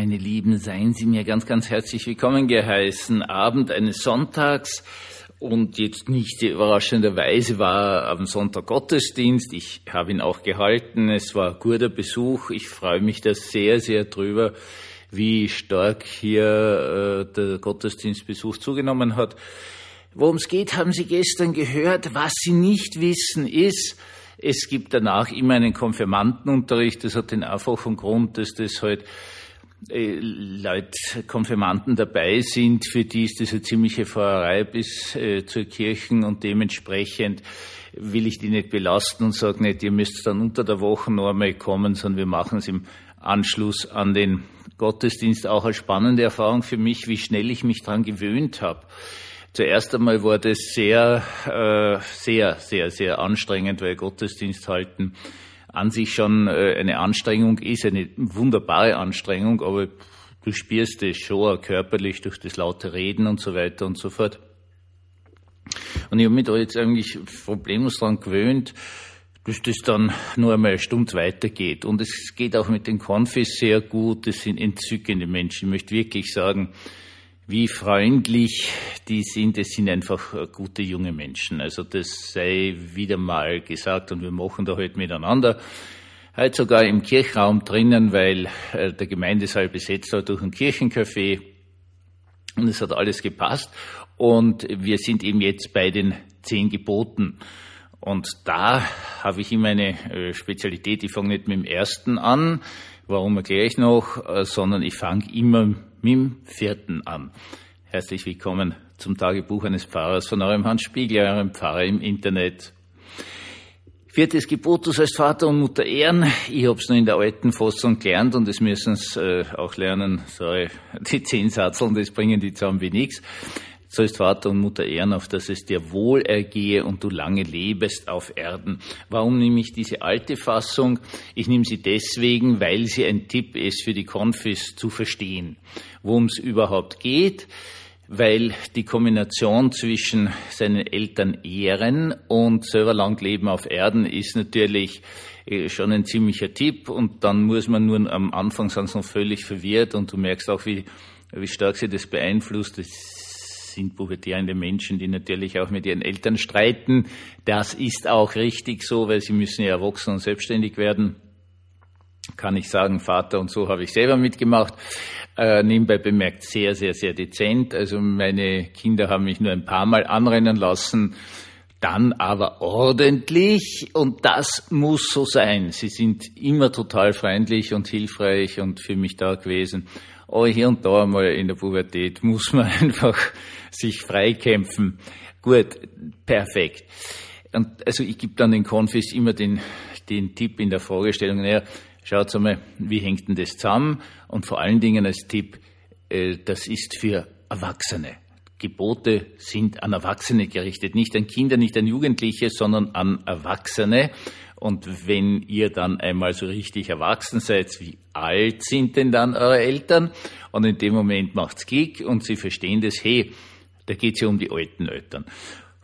meine Lieben, seien Sie mir ganz, ganz herzlich willkommen geheißen. Abend eines Sonntags und jetzt nicht überraschenderweise war am Sonntag Gottesdienst. Ich habe ihn auch gehalten. Es war guter Besuch. Ich freue mich da sehr, sehr drüber, wie stark hier äh, der Gottesdienstbesuch zugenommen hat. Worum es geht, haben Sie gestern gehört. Was Sie nicht wissen, ist, es gibt danach immer einen Konfirmandenunterricht. Das hat den einfachen Grund, dass das halt äh, Leute, Konfirmanden dabei sind, für die ist das eine ziemliche Fahrerei bis äh, zur Kirchen und dementsprechend will ich die nicht belasten und sage nicht, ihr müsst dann unter der Woche noch einmal kommen, sondern wir machen es im Anschluss an den Gottesdienst auch eine spannende Erfahrung für mich, wie schnell ich mich daran gewöhnt habe. Zuerst einmal war das sehr, äh, sehr, sehr, sehr anstrengend, weil Gottesdienst halten an sich schon äh, eine Anstrengung ist, eine wunderbare Anstrengung, aber du spürst es schon körperlich durch das laute Reden und so weiter und so fort. Und ich habe mich da jetzt eigentlich problemlos daran gewöhnt, dass das dann nur einmal eine Stunde weitergeht. Und es geht auch mit den Konfis sehr gut. Das sind entzückende Menschen. Ich möchte wirklich sagen, wie freundlich die sind. Es sind einfach äh, gute junge Menschen. Also das sei wieder mal gesagt und wir machen da heute miteinander. Heute sogar im Kirchraum drinnen, weil äh, der Gemeindesaal besetzt war durch ein Kirchencafé und es hat alles gepasst. Und wir sind eben jetzt bei den zehn Geboten. Und da habe ich immer eine äh, Spezialität. Ich fange nicht mit dem ersten an, warum erkläre ich noch, sondern ich fange immer mit dem vierten an. Herzlich willkommen zum Tagebuch eines Pfarrers von eurem Hans Spiegel, eurem Pfarrer im Internet. Viertes Gebot, du sollst Vater und Mutter ehren. Ich hab's nur in der alten Fassung gelernt und das müssen sie äh, auch lernen. Sorry, die zehn Satzeln, das bringen die zusammen wie nix sollst Vater und Mutter ehren, auf dass es dir wohl ergehe und du lange lebest auf Erden. Warum nehme ich diese alte Fassung? Ich nehme sie deswegen, weil sie ein Tipp ist für die Konfis zu verstehen, worum es überhaupt geht weil die Kombination zwischen seinen Eltern ehren und selber lang leben auf Erden ist natürlich äh, schon ein ziemlicher Tipp und dann muss man nur am Anfang sonst noch völlig verwirrt und du merkst auch, wie, wie stark sie das beeinflusst. Das sind pubertierende Menschen, die natürlich auch mit ihren Eltern streiten. Das ist auch richtig so, weil sie müssen ja erwachsen und selbstständig werden. Kann ich sagen, Vater und so habe ich selber mitgemacht. Äh, nebenbei bemerkt sehr, sehr, sehr dezent. Also meine Kinder haben mich nur ein paar Mal anrennen lassen dann aber ordentlich und das muss so sein. Sie sind immer total freundlich und hilfreich und für mich da gewesen. Aber hier und da mal in der Pubertät muss man einfach sich freikämpfen. Gut, perfekt. Und also ich gebe dann den Konfis immer den, den Tipp in der Fragestellung, naja, schaut mal, wie hängt denn das zusammen? Und vor allen Dingen als Tipp, äh, das ist für Erwachsene. Gebote sind an Erwachsene gerichtet, nicht an Kinder, nicht an Jugendliche, sondern an Erwachsene. Und wenn ihr dann einmal so richtig erwachsen seid, wie alt sind denn dann eure Eltern? Und in dem Moment macht's Kick und sie verstehen das, hey, da geht's ja um die alten Eltern.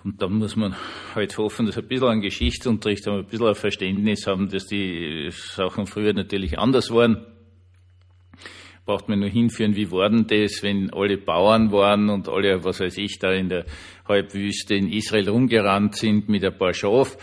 Und dann muss man halt hoffen, dass ein bisschen an Geschichtsunterricht ein bisschen ein Verständnis haben, dass die Sachen früher natürlich anders waren. Braucht man nur hinführen, wie waren das, wenn alle Bauern waren und alle, was weiß ich, da in der Halbwüste in Israel rumgerannt sind mit ein paar Schaf.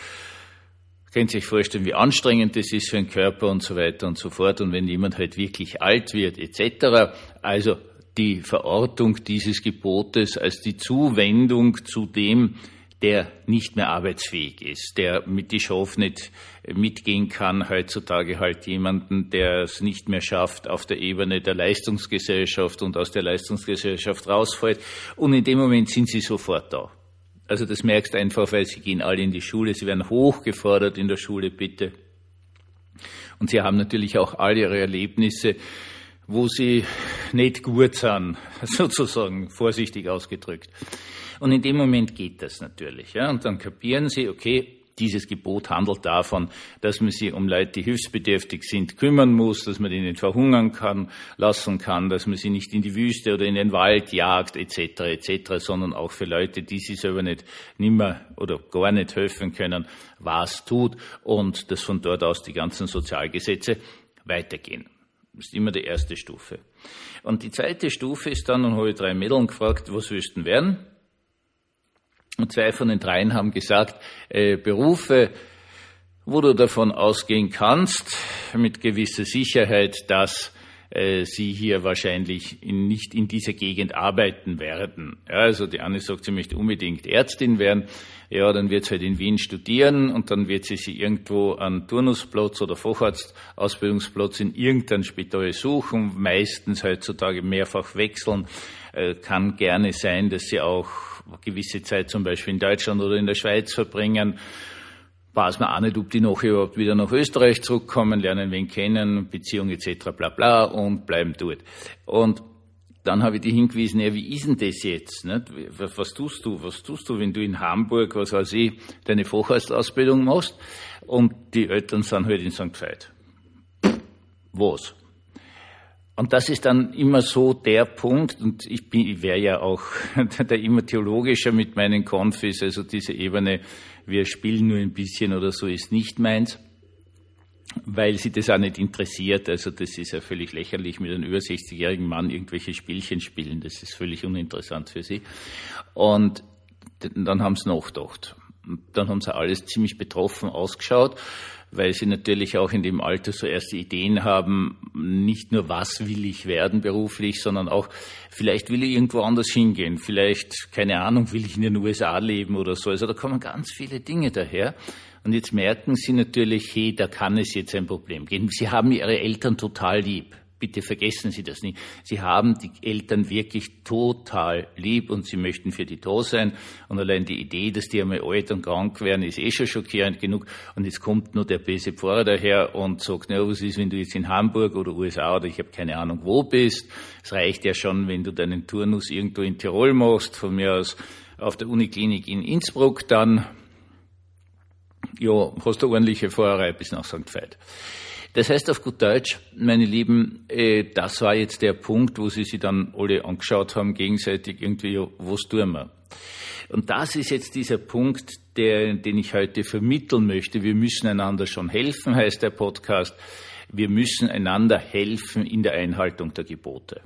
Könnt ihr euch vorstellen, wie anstrengend das ist für den Körper und so weiter und so fort. Und wenn jemand halt wirklich alt wird, etc. Also die Verortung dieses Gebotes als die Zuwendung zu dem, der nicht mehr arbeitsfähig ist, der mit die Schaf nicht mitgehen kann, heutzutage halt jemanden, der es nicht mehr schafft auf der Ebene der Leistungsgesellschaft und aus der Leistungsgesellschaft rausfällt. Und in dem Moment sind sie sofort da. Also das merkst du einfach, weil sie gehen alle in die Schule, sie werden hochgefordert in der Schule, bitte. Und sie haben natürlich auch all ihre Erlebnisse, wo sie nicht gut sind, sozusagen, vorsichtig ausgedrückt. Und in dem Moment geht das natürlich. Ja? Und dann kapieren sie, okay, dieses Gebot handelt davon, dass man sich um Leute, die hilfsbedürftig sind, kümmern muss, dass man nicht verhungern kann, lassen kann, dass man sie nicht in die Wüste oder in den Wald jagt, etc., etc., sondern auch für Leute, die sich selber nicht nimmer oder gar nicht helfen können, was tut und dass von dort aus die ganzen Sozialgesetze weitergehen. Ist immer die erste Stufe. Und die zweite Stufe ist dann, und habe ich drei Mädeln gefragt, was wüssten werden? Und zwei von den dreien haben gesagt, äh, Berufe, wo du davon ausgehen kannst, mit gewisser Sicherheit, dass äh, sie hier wahrscheinlich in, nicht in dieser Gegend arbeiten werden. Ja, also die Anne sagt, sie möchte unbedingt Ärztin werden. Ja, dann wird sie halt in Wien studieren und dann wird sie sich irgendwo an Turnusplatz oder Facharztausbildungsplatz in irgendein Spital suchen, meistens heutzutage mehrfach wechseln. Äh, kann gerne sein, dass sie auch gewisse Zeit zum Beispiel in Deutschland oder in der Schweiz verbringen weiß man auch nicht, ob die nachher überhaupt wieder nach Österreich zurückkommen, lernen wen kennen, Beziehung etc. bla bla und bleiben dort. Und dann habe ich die hingewiesen, ja, wie ist denn das jetzt? Nicht? Was tust du? Was tust du, wenn du in Hamburg, was weiß ich, deine Facharztausbildung machst und die Eltern sind halt in St. Veit? Was? Und das ist dann immer so der Punkt, und ich, bin, ich wäre ja auch der immer theologischer mit meinen Konfis, also diese Ebene, wir spielen nur ein bisschen oder so, ist nicht meins, weil sie das auch nicht interessiert. Also das ist ja völlig lächerlich, mit einem über 60-jährigen Mann irgendwelche Spielchen spielen, das ist völlig uninteressant für sie. Und dann haben sie nachgedacht. Dann haben sie alles ziemlich betroffen ausgeschaut weil sie natürlich auch in dem Alter so erste Ideen haben, nicht nur was will ich werden beruflich, sondern auch vielleicht will ich irgendwo anders hingehen, vielleicht, keine Ahnung, will ich in den USA leben oder so. Also da kommen ganz viele Dinge daher. Und jetzt merken sie natürlich, hey, da kann es jetzt ein Problem geben. Sie haben ihre Eltern total lieb. Bitte vergessen Sie das nicht. Sie haben die Eltern wirklich total lieb und Sie möchten für die da sein. Und allein die Idee, dass die einmal alt und krank werden, ist eh schon schockierend genug. Und jetzt kommt nur der böse Pfarrer daher und sagt, na, was ist, wenn du jetzt in Hamburg oder USA oder ich habe keine Ahnung wo bist. Es reicht ja schon, wenn du deinen Turnus irgendwo in Tirol machst, von mir aus auf der Uniklinik in Innsbruck, dann ja, hast du ordentliche Fahrerei bis nach St. Veit. Das heißt auf gut Deutsch, meine Lieben, äh, das war jetzt der Punkt, wo Sie sich dann alle angeschaut haben, gegenseitig irgendwie, was tun wir? Und das ist jetzt dieser Punkt, der, den ich heute vermitteln möchte. Wir müssen einander schon helfen, heißt der Podcast. Wir müssen einander helfen in der Einhaltung der Gebote.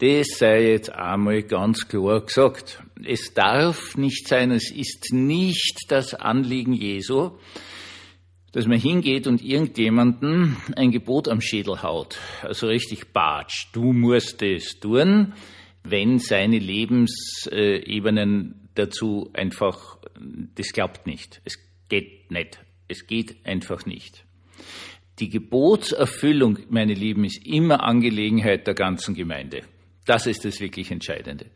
Das sei jetzt einmal ganz klar gesagt. Es darf nicht sein, es ist nicht das Anliegen Jesu, dass man hingeht und irgendjemanden ein Gebot am Schädel haut, also richtig batsch. Du musst es tun, wenn seine Lebensebenen dazu einfach, das glaubt nicht. Es geht nicht. Es geht einfach nicht. Die Gebotserfüllung, meine Lieben, ist immer Angelegenheit der ganzen Gemeinde. Das ist das wirklich Entscheidende.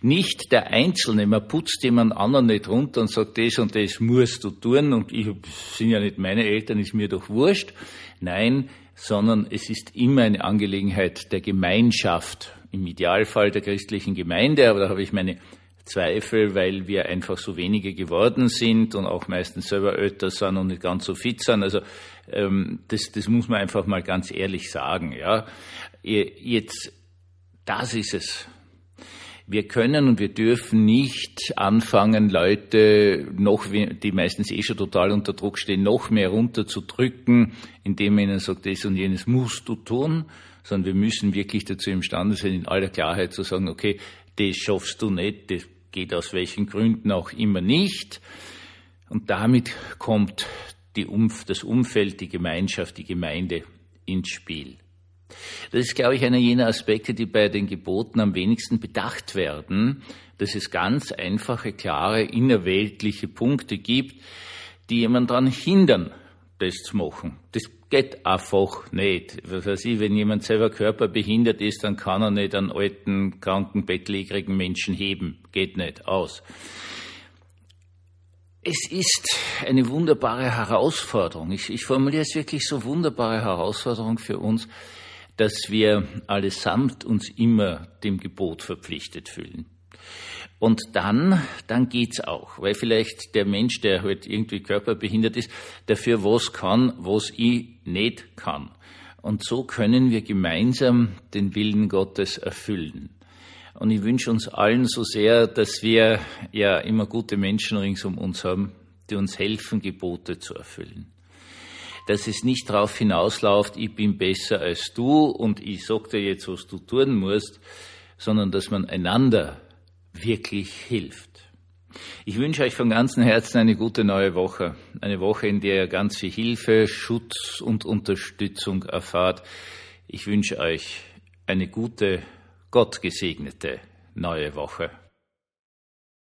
Nicht der Einzelne, man putzt jemand anderen nicht runter und sagt, das und das musst du tun und ich sind ja nicht meine Eltern, ist mir doch wurscht. Nein, sondern es ist immer eine Angelegenheit der Gemeinschaft, im Idealfall der christlichen Gemeinde, aber da habe ich meine Zweifel, weil wir einfach so wenige geworden sind und auch meistens selber älter sind und nicht ganz so fit sind. Also ähm, das, das muss man einfach mal ganz ehrlich sagen. Ja, jetzt das ist es. Wir können und wir dürfen nicht anfangen, Leute noch, die meistens eh schon total unter Druck stehen, noch mehr runterzudrücken, indem man ihnen sagt, das und jenes musst du tun, sondern wir müssen wirklich dazu imstande sein, in aller Klarheit zu sagen, okay, das schaffst du nicht, das geht aus welchen Gründen auch immer nicht. Und damit kommt Umf das Umfeld, die Gemeinschaft, die Gemeinde ins Spiel. Das ist, glaube ich, einer jener Aspekte, die bei den Geboten am wenigsten bedacht werden, dass es ganz einfache, klare, innerweltliche Punkte gibt, die jemand daran hindern, das zu machen. Das geht einfach nicht. Was weiß ich, wenn jemand selber körperbehindert ist, dann kann er nicht einen alten, kranken, bettlägerigen Menschen heben. Geht nicht aus. Es ist eine wunderbare Herausforderung. Ich, ich formuliere es wirklich so wunderbare Herausforderung für uns, dass wir allesamt uns immer dem Gebot verpflichtet fühlen. Und dann, dann geht's auch, weil vielleicht der Mensch, der halt irgendwie körperbehindert ist, dafür was kann, was ich nicht kann. Und so können wir gemeinsam den Willen Gottes erfüllen. Und ich wünsche uns allen so sehr, dass wir ja immer gute Menschen rings um uns haben, die uns helfen, Gebote zu erfüllen. Dass es nicht darauf hinausläuft, ich bin besser als du und ich sag dir jetzt, was du tun musst, sondern dass man einander wirklich hilft. Ich wünsche euch von ganzem Herzen eine gute neue Woche. Eine Woche, in der ihr ganz viel Hilfe, Schutz und Unterstützung erfahrt. Ich wünsche euch eine gute, gottgesegnete neue Woche.